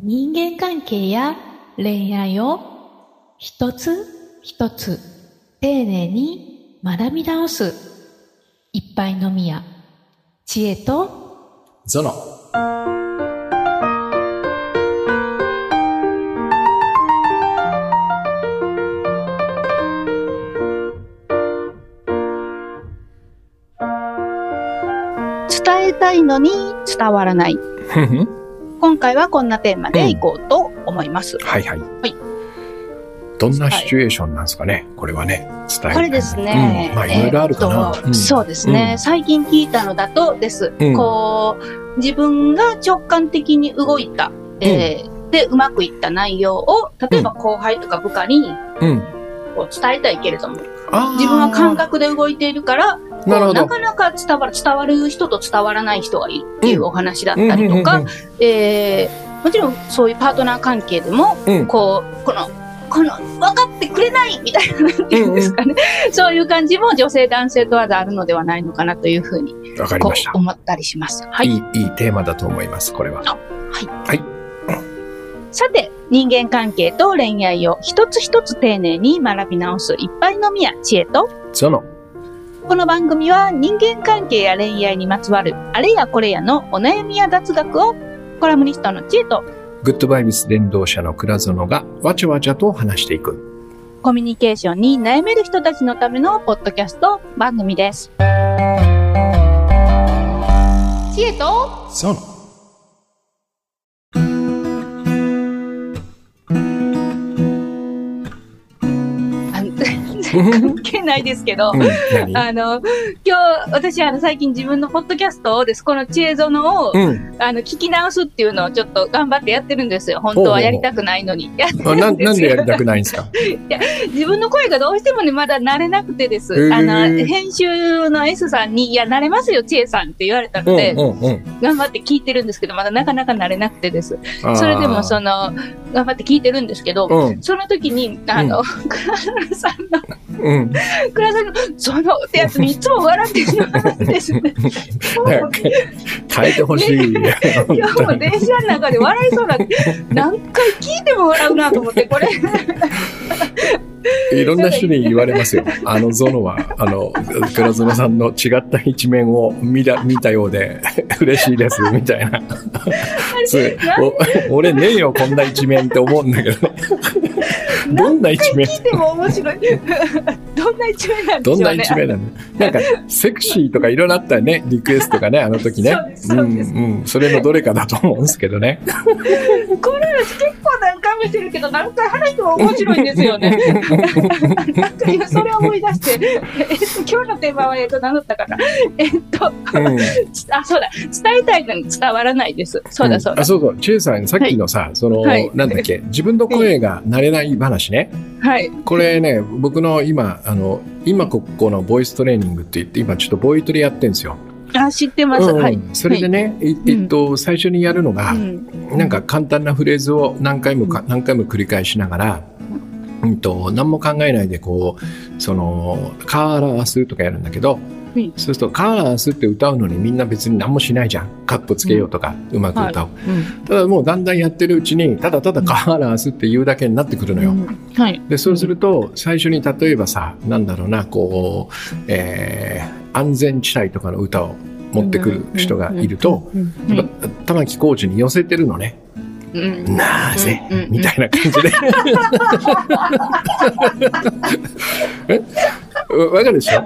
人間関係や恋愛を一つ一つ丁寧に学び直す一杯のみや知恵とゾノ。伝えたいのに伝わらない。今回はこんなテーマでいこうと思います。はいはい。はいどんなシチュエーションなんですかね、これはね。伝えこれですね。うんまあ、いろいろあるかな。えーっとそうですね、最近聞いたのだとです。うんこう、自分が直感的に動いた、えーで、うまくいった内容を、例えば後輩とか部下にうん。うん。こう伝えたいけれども、自分は感覚で動いているから、なるほど。なかなか伝わる、伝わる人と伝わらない人がいるっていうお話だったりとかうんうんうん、えーもちろんそういうパートナー関係でも、うんこう、この、この、分かってくれないみたいな、なんていうんですかね。そういう感じも女性、男性問わずあるのではないのかなというふうに、こわかりまし。思ったりします。はいい。い、いいテーマだと思います、これは。さて、人間関係と恋愛を一つ一つ丁寧に学び直すいっぱいのみや知恵と、ゾノ。この番組は人間関係や恋愛にまつわるあれやこれやのお悩みや雑学をコラムニストの知恵とグッドバイブス伝道者の倉園がわちゃわちゃと話していく。コミュニケーションに悩める人たちのためのポッドキャスト番組です。知恵とゾ関係ないですけどう、ん、何？あの、今日、私、あの、最近自分のポッドキャストをです、この知恵園を、うん。あの、聞き直すっていうのをちょっと頑張ってやってるんですよ。本当はやりたくないのに。やってあなるんですよなんでやりたくないんですか？自分の声がどうしてもね、まだ慣れなくてです。あの、編集の S さんに、いや、慣れますよ、知恵さんって言われたうんので、うんうん。頑張って聞いてるんですけど、まだなかなか慣れなくてです。それでも、その、頑張って聞いてるんですけど、うん。その時に、あの、倉園さんの、うん。倉園の、そのってやつにいつも笑ってしまうんですね。変えてほしい。今日も電車の中で笑いそうな何回聞いても笑うなと思って、これ。いろんな人に言われますよ。あのゾノは、あの、倉園さんの違った一面を見た見たようで、嬉しいです、みたいな。俺ねえよ、こんな一面って思うんだけどね。どんな一面？聞いても面白い。どんな一面なんでしょうね。どんな一面なのなんか、セクシーとかいろいろあったよね、リクエストがね、あの時ね。そううんうん。それのどれかだと思うんですけどね。この話結構何回もしてるけど、何回話しても面白いんですよね。なんか今それを思い出して、えっと、今日のテーマは、えっと、何だったかな。えっと、うん。あ、そうだ。伝えたいのに伝わらないです。そうだ、そうだんあ、。そうそう。チェイさん、さっきのさ、その、はいなんだっけ、自分の声が慣れない話ね。はい。これね、僕の今、あの、今ここのボイストレーニングって言って、今ちょっとボイトレやってんですよ。あ、知ってます。うんうんはい。それでね、いえっと、最初にやるのが、うん。なんか簡単なフレーズを何回もか、何回も繰り返しながら、うんと、何も考えないでこう、その、カーラースとかやるんだけど、うんそうすると、カーラースって歌うのにみんな別に何もしないじゃん。カッコつけようとか、うまく歌う。うんただもうだんだんやってるうちに、ただただカーラースって言うだけになってくるのよ。はい。で、そうすると、最初に例えばさ、なんだろうな、こう、えー、安全地帯とかの歌を持ってくる人がいると、玉置浩二に寄せてるのね。うん。なぜ、みたいな感じで。え？わかるでしょ？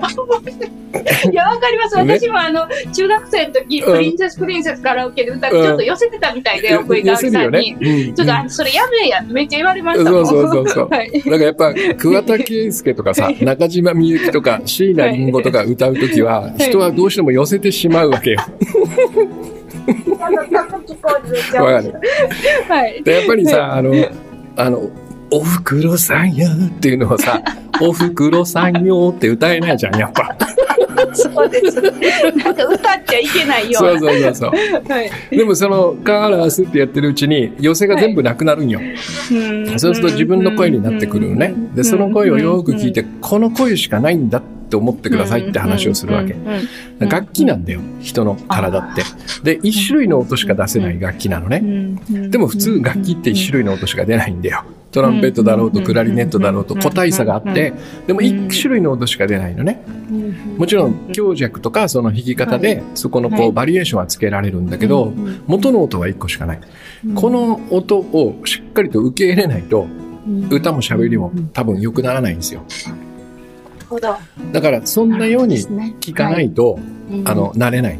いや、わかります。ね私もあの、中学生の時、うんプリンセスプリンセスカラオケで歌って、うんちょっと寄せてたみたいで、奥井寄香織さんせるよねに。。うんちょっと、あのそれやめえや、めっちゃ言われました。そうそうそうそうはい。だからやっぱ、桑田佳祐とかさ、中島みゆきとか、椎名林檎とか歌うときは、人はどうしても寄せてしまうわけよ。あの、玉置浩二めっちゃ面白いはい。で、やっぱりさ、あの、あの、おふくろさんよっていうのをさ、おふくろさんよって歌えないじゃん、やっぱ。そうです。なんか歌っちゃいけないような。そうそうそうそう。はい。でもそのカーラースってやってるうちに寄せが全部なくなるんよ。そうすると自分の声になってくるのね。で、その声をよく聞いて、この声しかないんだって思ってくださいって話をするわけ。楽器なんだよ、人の体って。で、一種類の音しか出せない楽器なのね。でも普通楽器って一種類の音しか出ないんだよ。トランペットだろうとクラリネットだろうと個体差があって、でも一種類の音しか出ないのね。もちろん強弱とかその弾き方でそこのこうバリエーションはつけられるんだけど、元の音は一個しかない。この音をしっかりと受け入れないと歌も喋りも多分良くならないんですよ。だからそんなように聞かないと、あの、慣れない。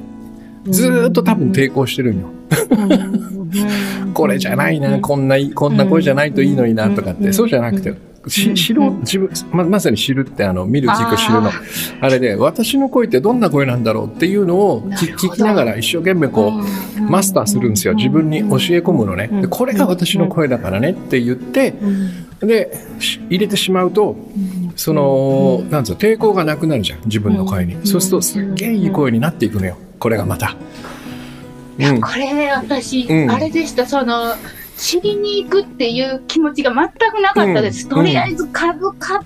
ずっと多分抵抗してるんよ。これじゃないな、こんな、こんな声じゃないといいのになとかって、そうじゃなくて、し知ろう、自分、ま、まさに知るってあの、見る聞く知るの。あれで、私の声ってどんな声なんだろうっていうのを聞聞きながら一生懸命こう、マスターするんですよ。自分に教え込むのね。でこれが私の声だからねって言って、で、し入れてしまうと、その、なんつうの、抵抗がなくなるじゃん。自分の声に。そうすると、すっげえいい声になっていくのよ。これがまた。うん。これ、私、うんあれでした、その、知りに行くっていう気持ちが全くなかったです。うんとりあえず数、か、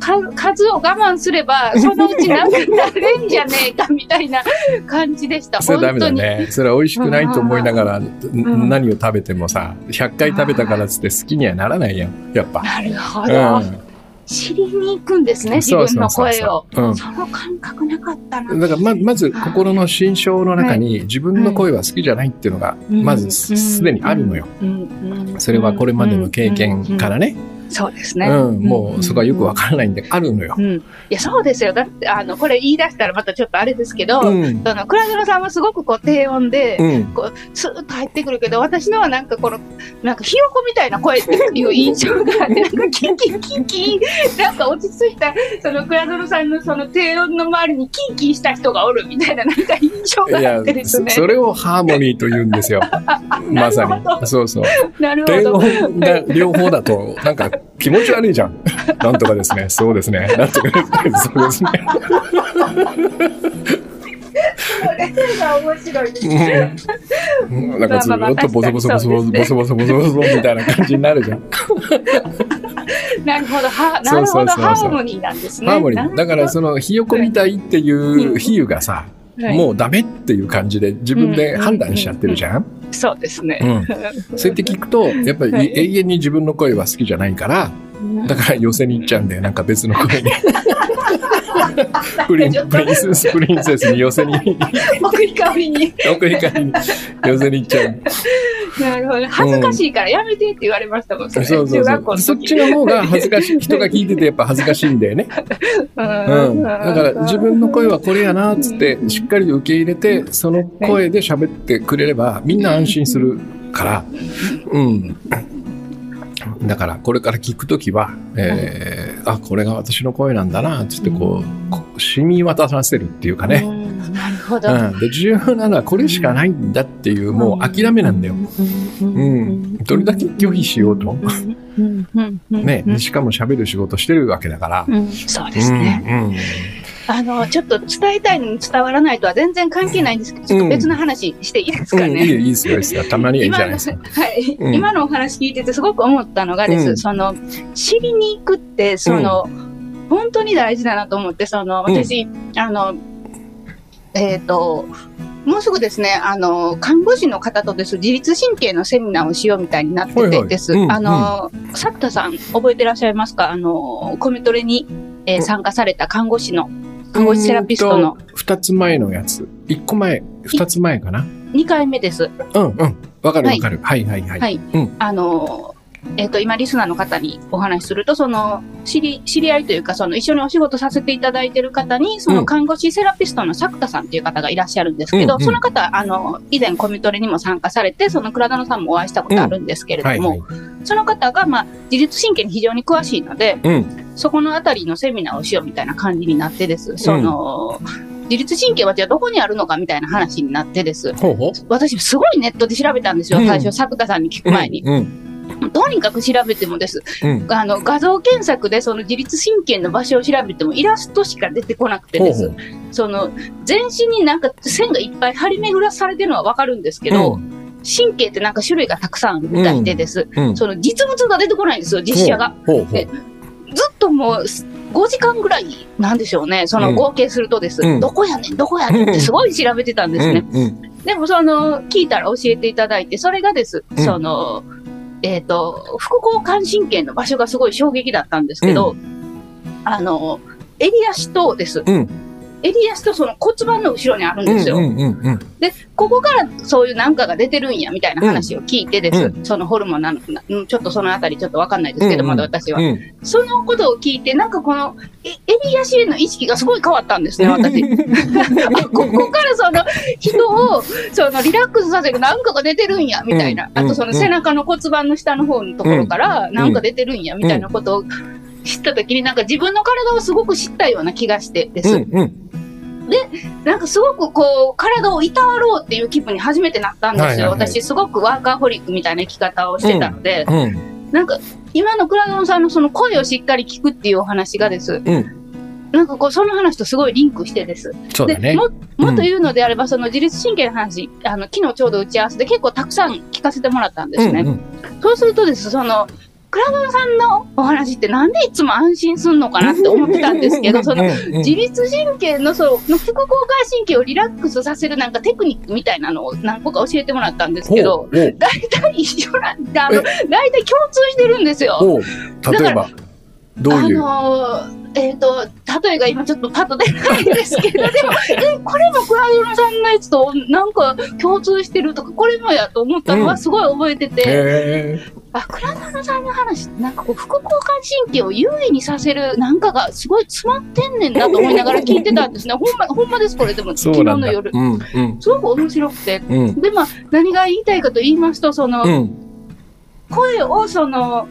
数数を我慢すれば、そのうちなんかなれんじゃねえかみたいな感じでした。それダメだ。ね。それは美味しくないと思いながら、ん何を食べてもさ、100回食べたからっつって好きにはならないやん。やっぱ。なるほうど。ん。知りに行くんですね、自分の声を。その感覚なかったな。だからままず心の心象の中に自分の声は好きじゃないっていうのがまずすすでにあるのよ。それはこれまでの経験からね。そうですね。うん、もうそこはよくわからないんであるのよ。うん。いや、そうですよ。だって、あの、これ言い出したらまたちょっとあれですけど、うん。その、倉園さんはすごくこう、低音で、うん。こう、スーッと入ってくるけど、私のはなんかこの、なんかひよこみたいな声っていう印象があって、なんかキンキンキンキン、なんか落ち着いた、その倉園さんのその低音の周りにキンキンした人がおるみたいななんか印象があって、ですね。そそれをハーモニーと言うんですよ。まさに。そうそう。なるほ低ど。音が両方だと、なんか気持ち悪いじゃん。なんとかですね。そうですね。なんとかですね。そうですね。これが面白いです。うんなんかずっとボソボソボソボソボソボソボソボソみたいな感じになるじゃん。なるほど。は、なるほど。ハーモニーなんですね。ハーモニー。だからそのひよこみたいっていう比喩がさ、はいもうダメっていう感じで自分で判断しちゃってるじゃん？そうですね。うん。そうやって聞くと、やっぱりはい永遠に自分の声は好きじゃないから、だから寄せに行っちゃうんだよ。なんか別の声に。プリン、プリンセス、プリンセスに寄せに、送り代わりに。奥に帰りに寄せに行っちゃう。なるほど。恥ずかしいからやめてって言われましたもん、それ。そうそうそう。中学校の時そっちの方が恥ずかしい。人が聞いててやっぱ恥ずかしいんだよね。うん。だから自分の声はこれやなっつってしっかりと受け入れて、その声で喋ってくれればみんな安心するから。うん。だからこれから聞くときは、えー、あ、これが私の声なんだな、つってこう、こう染み渡させるっていうかね。ほど。うん。で、重要なのはこれしかないんだっていう、もう諦めなんだよ。うん。どれだけ拒否しようと。ね、しかも喋る仕事してるわけだから。うんそうですね。うん。うんあの、ちょっと伝えたいのに伝わらないとは全然関係ないんですけど、ちょっと別の話していいですかうん、いいね。よいいですよ、いいですよ。たまにはいいじゃないですか。はい、うん今のお話聞いててすごく思ったのがです、うんその、知りに行くって、その、本当に大事だなと思って、その、うん私、あの、えっ、と、もうすぐですね、あの、看護師の方とです、自律神経のセミナーをしようみたいになってはいはいてです。うんあの、作田さん、覚えてらっしゃいますか？あの、コメトレに、えーうん参加された看護師の、看護師セラピストの。二つ前のやつ。一個前、二つ前かな？2回目です。うんうん。わかるわかる。はいはいはい。はいうんあの、えっ、と、今、リスナーの方にお話しすると、その、知り、知り合いというか、その、一緒にお仕事させていただいている方に、そうんの、看護師セラピストの作田さんっていう方がいらっしゃるんですけど、うんうんその方、あの、以前コミトレにも参加されて、その、倉田さんもお会いしたことあるんですけれども、はいはい。その方が、まあ、自律神経に非常に詳しいので、うん。そこのあたりのセミナーをしようみたいな感じになってです。その、自律神経はじゃあどこにあるのかみたいな話になってです。ほうほう。私、すごいネットで調べたんですよ、うん最初、作田さんに聞く前に。うん。とにかく調べてもです。うん。あの、画像検索でその自律神経の場所を調べてもイラストしか出てこなくてです。ほうその、全身になんか線がいっぱい張り巡らされてるのはわかるんですけど、う神経ってなんか種類がたくさんあるみたいでです。うん。その実物が出てこないんですよ、実写が。ほうほう。えずっともう5時間ぐらいなんでしょうね、そのうん合計するとです。うんどこやねん、どこやねんってすごい調べてたんですね。うんうんでもその、聞いたら教えていただいて、それがです、うんその、えっ、と、副交感神経の場所がすごい衝撃だったんですけど、あの、襟足とです。うん襟足とその骨盤の後ろにあるんですよ。うんうんうんうん。で、ここからそういうなんかが出てるんや、みたいな話を聞いてです。うそのホルモンなのちょっとそのあたりちょっとわかんないですけど、うんうんまだ私は。うん。そのことを聞いて、なんかこの、え襟足への意識がすごい変わったんですね、私。あ ここからその人をそのリラックスさせるなんかが出てるんやみたいな、うんあとその背中の骨盤の下の方のところからなんか出てるんやみたいなことを知った時になんか自分の体をすごく知ったような気がしてです、うんうん。なんかすごくこう体をいたわろうっていう気分に初めてなったんですよ、はいはいはい私すごくワーカーホリックみたいな生き方をしてたので、うん。なんか今の倉園さんのその声をしっかり聞くっていうお話がです、うんなんかこうその話とすごいリンクしてです。ね。でももっと言うのであれば、その自律神経の話、あの昨日ちょうど打ち合わせで結構たくさん聞かせてもらったんですね。うんうんそうするとです、その倉園さんのお話ってなんでいつも安心すんのかなって思ってたんですけど、そのうんうん自律神経のそのの副交感神経をリラックスさせるなんかテクニックみたいなのを何個か教えてもらったんですけど、大体一緒なんで、あの、大体共通してるんですよ。例えば、どういう？あのーえっ、と、例えが今ちょっとパッと出ないんですけど、でも、え、これもクラウドさんのやつとなんか共通してるとか、これもやと思ったのうん。はすごい覚えてて、へあ、クラウドさんの話、なんかこう、副交感神経を優位にさせるなんかがすごい詰まってんねんなと思いながら聞いてたんですね。ほんま、ほんまです、これでも、え。昨。日の夜。うんうんすごく面白くて。うんで、まあ、何が言いたいかと言いますと、その、うん声をその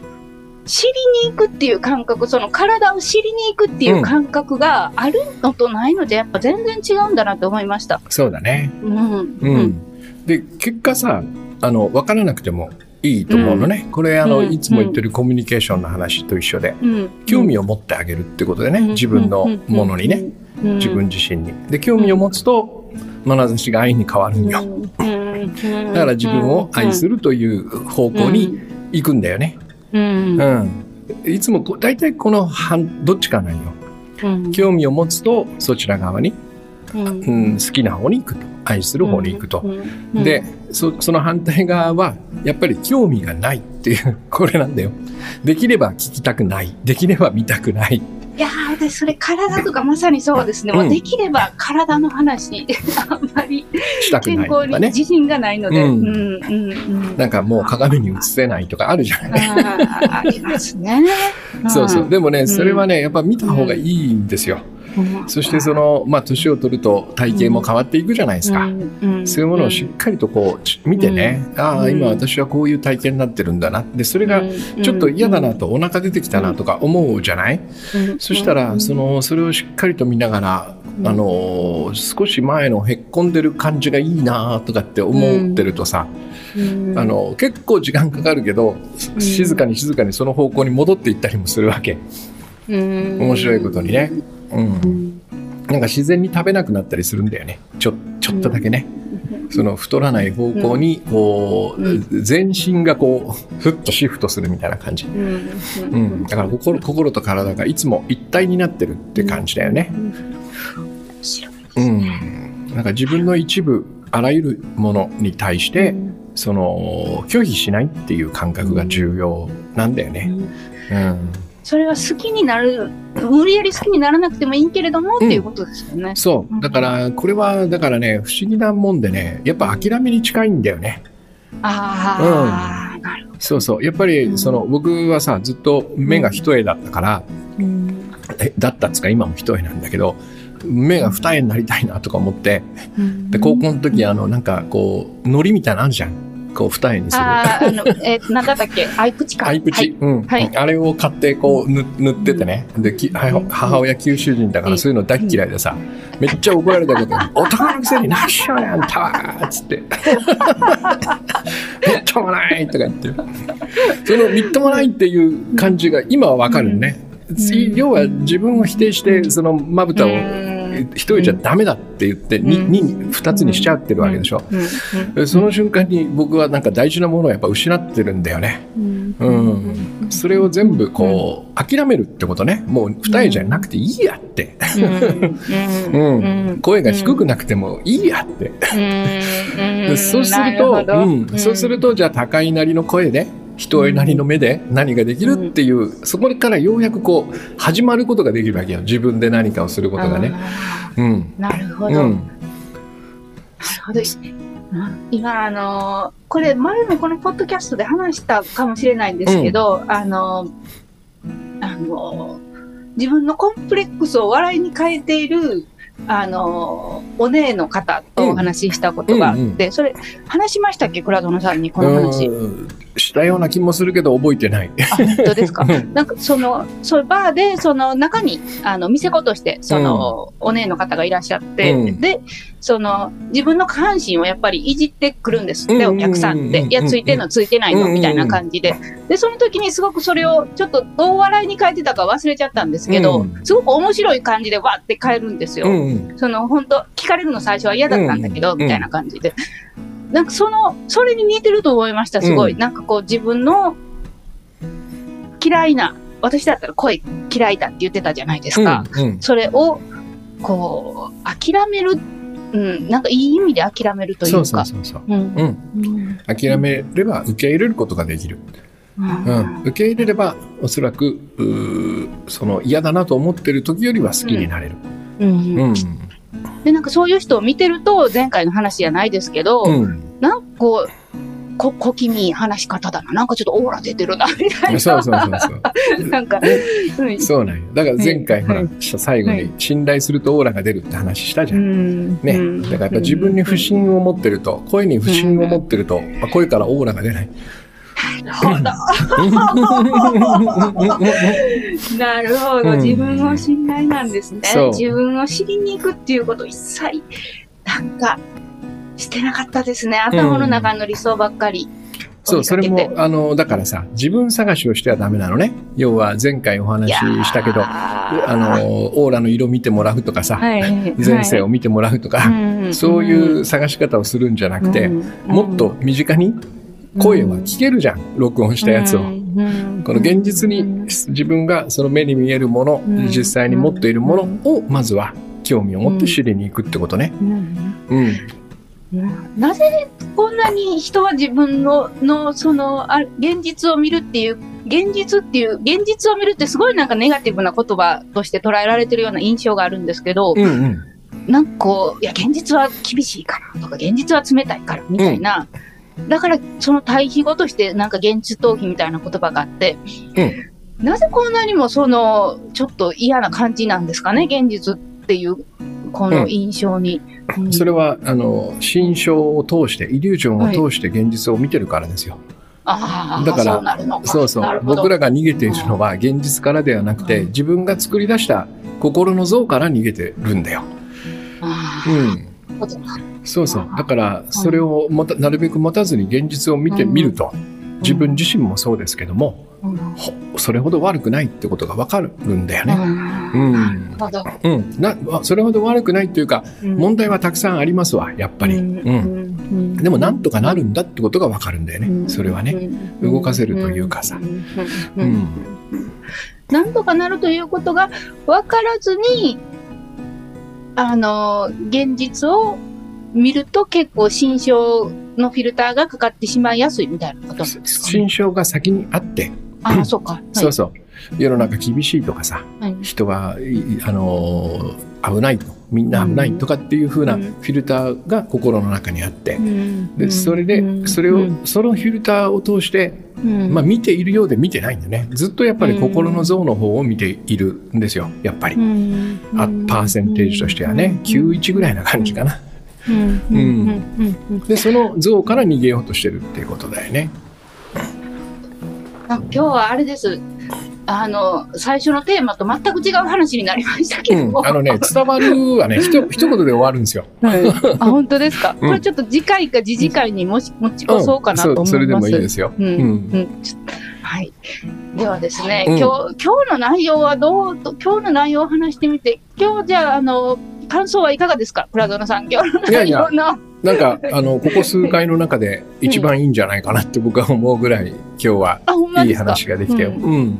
知りに行くっていう感覚その体を知りに行くっていう感覚があるのとないのでやっぱ全然違うんだなと思いました。そうだね。うん。ううん。ん。で、結果さ、あの、分からなくてもいいと思うのね。これ、あの、うんいつも言ってるコミュニケーションの話と一緒で、うん。興味を持ってあげるってことでね、うん自分のものにね、。うん自分。自身に。で、興味を持つと、眼差しが愛に変わるんよ。うん。だから自分を愛するという方向に行くんだよね。うん。うん。いつも大体この半、どっちかなんよ。うん。興味を持つと、そちら側に、うん。うん、好きな方に行くと。愛する方に行くと。うん、で、そその反対側は、やっぱり興味がないっていう、これなんだよ。できれば聞きたくない。できれば見たくない。いやー、私それ体とかまさにそうですね。もうできれば体の話、あんまり健康に。自信がないので。ううんん。うん。うん。なんかもう鏡に映せないとかあるじゃない。あーありますね。そうそう。でもね、んそれはね、やっぱ見た方がいいんですよ。うんそしてその、まあ、年を取ると体型も変わっていくじゃないですか。うん。そういうものをしっかりとこうち見てね、ああ、うん。今私はこういう体験になってるんだな。で、それがちょっと嫌だなと、お腹出てきたなとか思うじゃない、そしたら、その、それをしっかりと見ながら、あの、少し前のへっこんでる感じがいいなとかって思ってるとさ、あの、結構時間かかるけど、ん。静かに静かにその方向に戻っていったりもするわけ。面面白いことにね。うん。なんか自然に食べなくなったりするんだよね。ちょ、ちょっとだけね。その太らない方向に、こう、う全身がこう、ふっとシフトするみたいな感じ。うん。だから心、心と体がいつも一体になってるって感じだよね。う。ん。なんか自分の一部、あらゆるものに対して、その、拒否しないっていう感覚が重要なんだよね。うん。それは好きになる、無理やり好きにならなくてもいいけれどもっていうことですよね。そう。だから、これは、だからね、不思議なもんでね、やっぱ諦めに近いんだよね。ああ、なるほそうそう。やっぱり、その、僕はさ、ずっと目が一重だったから、ど。えだったっつうか今も一重なんだけど、目が二重になりたいなとか思って、で、高校の時、あの、なんか、こう、糊みたいなのあるじゃん。こう二重にする。ああ、あの、えー、なんだったっけ？アイプチか。アイプチ、うん、はい。あれを買ってこう塗塗っててね、できは母親九州人だからそういうの大っ嫌いでさ、めっちゃ怒られたけど 「男のくせに何しようねあんたは!」っつって「みっともない!」とか言って。そのみっともないっていう感じが今はわかるね、ん。要は自分を否定してそのまぶたをうん一人じゃダメだって言ってにうん。に二つにしちゃってるわけでしょ、その瞬間に僕はなんか大事なものをやっぱ失ってるんだよね。うん。うん、それを全部こう、諦めるってことね。もう二重じゃなくていいやって、うん。声が低くなくてもいいやって、そうすると、うん、そうするとじゃあ高いなりの声で人なりの目で何ができるっていう、そこからようやくこう始まることができるわけよ。自分で何かをすることがね。うん。なるほど。うん。そうですね。今、あのーこれ、前もこのポッドキャストで話したかもしれないんですけど、あのーあのー自分のコンプレックスを笑いに変えている、あのーお姉の方とお話ししたことがあって、うんうんそれ、話しましたっけ？倉園さんにこの話。うん。したような気もするけど覚えてない。あ、本当ですか？うんなんかその、そうバーで、その中に、あの、店子として、その、お姉の方がいらっしゃって、うんで、その、自分の下半身をやっぱりいじってくるんですって、うんお客さんって。うんいや、ついてんの、ついてないの、うんみたいな感じで。で、その時にすごくそれを、ちょっとどう笑いに変えてたか忘れちゃったんですけど、うんすごく面白い感じでわって変えるんですよ。うんその、本当聞かれるの最初は嫌だったんだけど、うんみたいな感じで。なんかその、それに似てると思いました、すごい。うんなんかこう自分の嫌いな、私だったら声嫌いだって言ってたじゃないですか。うんうんそれを、こう、諦める、うん、なんかいい意味で諦めるといそううそうか。そうそう。うんうんうん諦めれば受け入れることができる。うん、受け入れればおそらくうーその嫌だなと思ってる時よりは好きになれる。うんうんで、なんかそういう人を見てると、前回の話じゃないですけど、うんなんかこう、こ小気味いい話し方だな。なんかちょっとオーラ出てるな、みたいな。そうそうそうそう。なんか、うんそうなんよ。だから前回ほらはい最後にはい信頼するとオーラが出るって話したじゃ。うんんね、うんだからやっぱ自分に不信を持ってると、声に不信を持ってると、まあ声からオーラが出ない。なるほど。自分を信頼なんですねそう。自分を知りに行くっていうこと一切、なんか、してなかったですね。頭の中の理想ばっかり。そう、それも、あの、だからさ、自分探しをしてはダメなのね。要は前回お話ししたけど、ああの、オーラの色見てもらうとかさ、はい、前世を見てもらうとか、はいそういう探し方をするんじゃなくて、もっと身近に声は聞けるじゃん、録音したやつを。この現実に自分がその目に見えるもの、うん実際に持っているものをまずは興味を持って知りに行くってことね。うん。なぜこんなに人は自分ののそのあ現実を見るっていう現実っていう現実を見るってすごいなんかネガティブな言葉として捉えられてるような印象があるんですけど、うんうん。なんかこういや現実は厳しいからとか現実は冷たいからみたいな、だからその対比語としてなんか現実逃避みたいな言葉があって、なぜこんなにもそのちょっと嫌な感じなんですかね現実っていうこの印象に。うん。それは、あの、心象を通して、イリュージョンを通して現実を見てるからですよ。ああ、だからそうそう僕らが逃げているのは現実からではなくて、うん。自分が作り出した心の像から逃げてるんだよ。うん。そうそう。だから、それをもたなるべく持たずに現実を見てみると、自分自身もそうですけども、それほど悪くないってことがわかるんだよね。うんうんなるほど。うん。な、あそれほど悪くないっていうか、問題はたくさんありますわ、やっぱり。ううん。んでも、なんとかなるんだってことがわかるんだよね。それはね。動かせるというかさうんうん。なんとかなるということが分からずに、あの、現実を見ると結構心象のフィルターがかかってしまいやすいみたいなことなんですか、ね。心象が先にあって、ああ、そうか。はい。そうそう。世の中厳しいとかさ、はい。人はいあのー危ないと、みんな危ないとかっていう風なうん。フィルターが心の中にあって、で、それで、うん。それを、うん。そのフィルターを通して、うん。まあ見ているようで見てないんだね。ずっとやっぱり心の像の方を見ているんですよ、やっぱり。あパーセンテージとしてはね、91ぐらいな感じかな。うん。うん。うん。うん。で、その像から逃げようとしてるっていうことだよね。あ今日はあれです。あの、最初のテーマと全く違う話になりましたけうん。ど。あのね、伝わるはね、ひと一言で終わるん。ですよ。あ、本当ですか。うん。これちょっと次回か次次回にもし持ち越そうかなと思います。そそれでもいいですよ。うん。ううん。はい。ではですね、うん。今日、今日の内容はどうと、今日の内容を話してみて、今日じゃあ、あの、感想はいかがですか？プラゾノさん。今日のいやいや。なんか、あの、ここ数回の中で一番いいんじゃないかなって僕は思うぐらい、今日はいい話ができたよ。ううん。うん。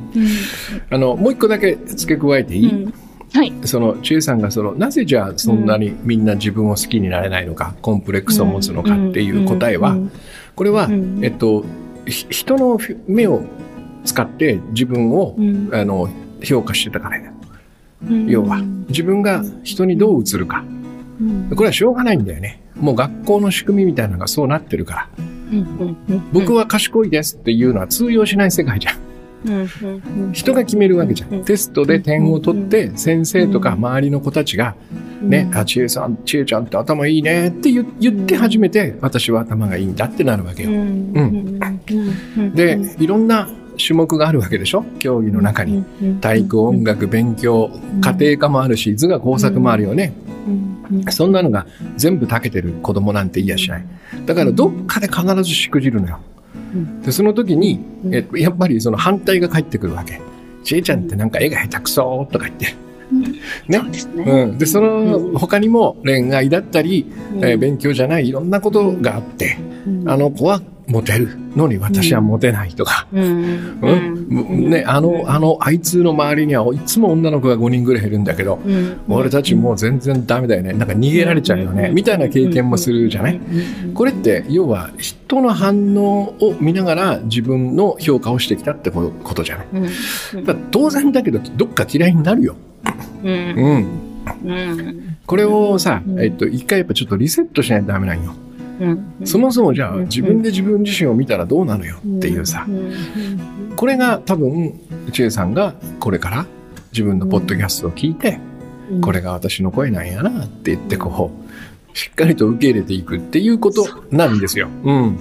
あの、もう一個だけ付け加えていい、うんはい。その、千恵さんがその、なぜじゃあそんなにみんな自分を好きになれないのか、コンプレックスを持つのかっていう答えは、これは、うんえっと、ひ人の目を使って自分を、うんあの、評価してたからだ要は、自分が人にどう映るか。うん。これはしょうがないんだよね。もう学校の仕組みみたいなのがそうなってるから。うん。うん。僕は賢いですっていうのは通用しない世界じゃん。うん。うん。うん。人が決めるわけじゃん。テストで点を取って、先生とか周りの子たちが、ね、あ、ちえさん、ちえちゃんって頭いいねって言言って初めて、私は頭がいいんだってなるわけよ。で、いろんな種目があるわけでしょ？競技の中に。体育、音楽、勉強、家庭科もあるし、図画工作もあるよね。そんなのが全部長けてる子供なんて言いやしない。だからどっかで必ずしくじるのよ。で、その時に、えやっぱりその反対が返ってくるわけ。ちえちゃんってなんか絵が下手くそとか言って。ね？ですね。うん。で、その他にも恋愛だったり、えー勉強じゃないいろんなことがあって、あの子はモテる。のに私はモテないとか、うん。うん。ね、あの、あの、あいつの周りにはいつも女の子が5人ぐらいいるんだけど、俺たちもう全然ダメだよね。なんか逃げられちゃうよね。みたいな経験もするじゃない。これって、要は人の反応を見ながら自分の評価をしてきたってことじゃない。だから当然だけど、どっか嫌いになるよ。うん。これをさ、えっと、一回やっぱちょっとリセットしないとダメなんよ。そもそもじゃあ自分で自分自身を見たらどうなのよっていうさ、これが多分、千恵さん。がこれから自分のポッドキャストを聞いて、これが私の声なん。やなって言ってこう、しっかりと受け入れていくっていうことなん。ですよ。うん。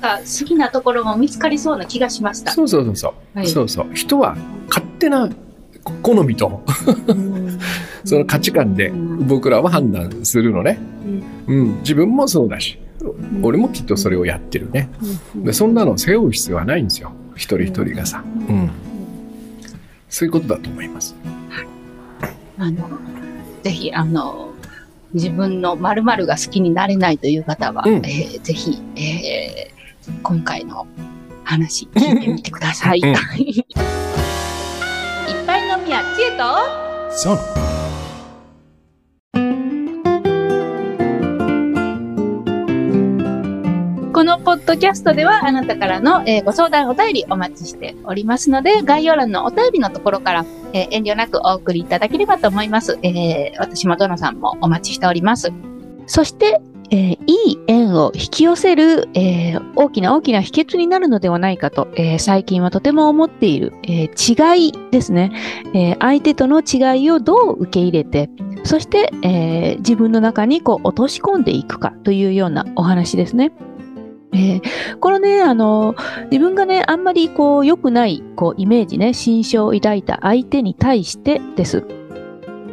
好きなところも見つかりそうな気がしました。そうそうそうそう。はいそうそう。人は勝手な好みと、その価値観で僕らは判断するのね。うん。自分もそうだし、俺もきっとそれをやってるね。で、そんなの背負う必要はないんですよ。一人一人がさ。うん。そういうことだと思います。あの、ぜひ、あの、自分の〇〇が好きになれないという方は、うんえーぜひ、えー今回の話聞いてみてください。うん と？このポッドキャストではあなたからの、えーご相談お便りお待ちしておりますので、概要欄のお便りのところから、えー遠慮なくお送りいただければと思います。えー私もどのさんもお待ちしております。そして、えーいい縁を引き寄せる、えー大きな大きな秘訣になるのではないかと、えー最近はとても思っている、え違いですね、え相手との違いをどう受け入れて、そして、え自分の中にこう落とし込んでいくかというようなお話ですね。えーこのね、あの、自分がね、あんまりこう良くないこうイメージね、心象を抱いた相手に対してです。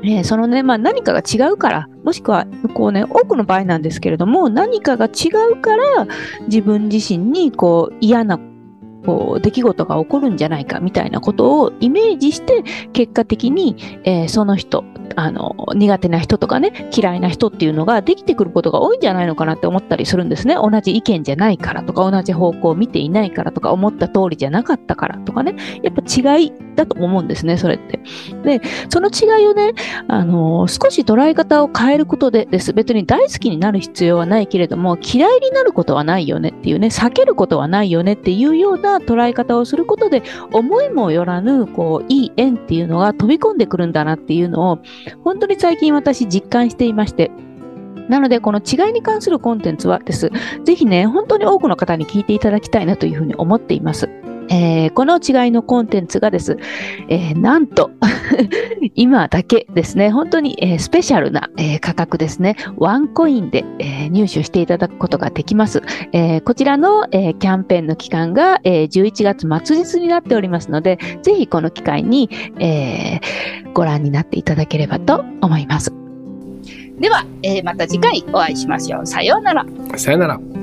えーそのね、まあ何かが違うから、もしくは、こうね、多くの場合なんですけれども、何かが違うから、自分自身にこう嫌なこう出来事が起こるんじゃないかみたいなことをイメージして、結果的に、えーその人、あの、苦手な人とかね、嫌いな人っていうのができてくることが多いんじゃないのかなって思ったりするんですね。同じ意見じゃないからとか、同じ方向を見ていないからとか、思った通りじゃなかったからとかね、やっぱ違いだと思うんですね、それって。で、その違いをね、あの少し捉え方を変えることでです。別に大好きになる必要はないけれども、嫌いになることはないよねっていうね、避けることはないよねっていうような捉え方をすることで、思いもよらぬ、こう、いい縁っていうのが飛び込んでくるんだなっていうのを、本当に最近私実感していまして、なので、この違いに関するコンテンツはです。ぜひね、本当に多くの方に聞いていただきたいなというふうに思っています。えーこの違いのコンテンツがです、えーなんと、今だけですね、本当に、えースペシャルな、え価格ですね、ワンコインで、え入手していただくことができます。えこちらの、えキャンペーンの期間が、えー11月末日になっておりますので、ぜひこの機会に、えご覧になっていただければと思います。では、えまた次回お会いしましょう。さようなら。さようなら。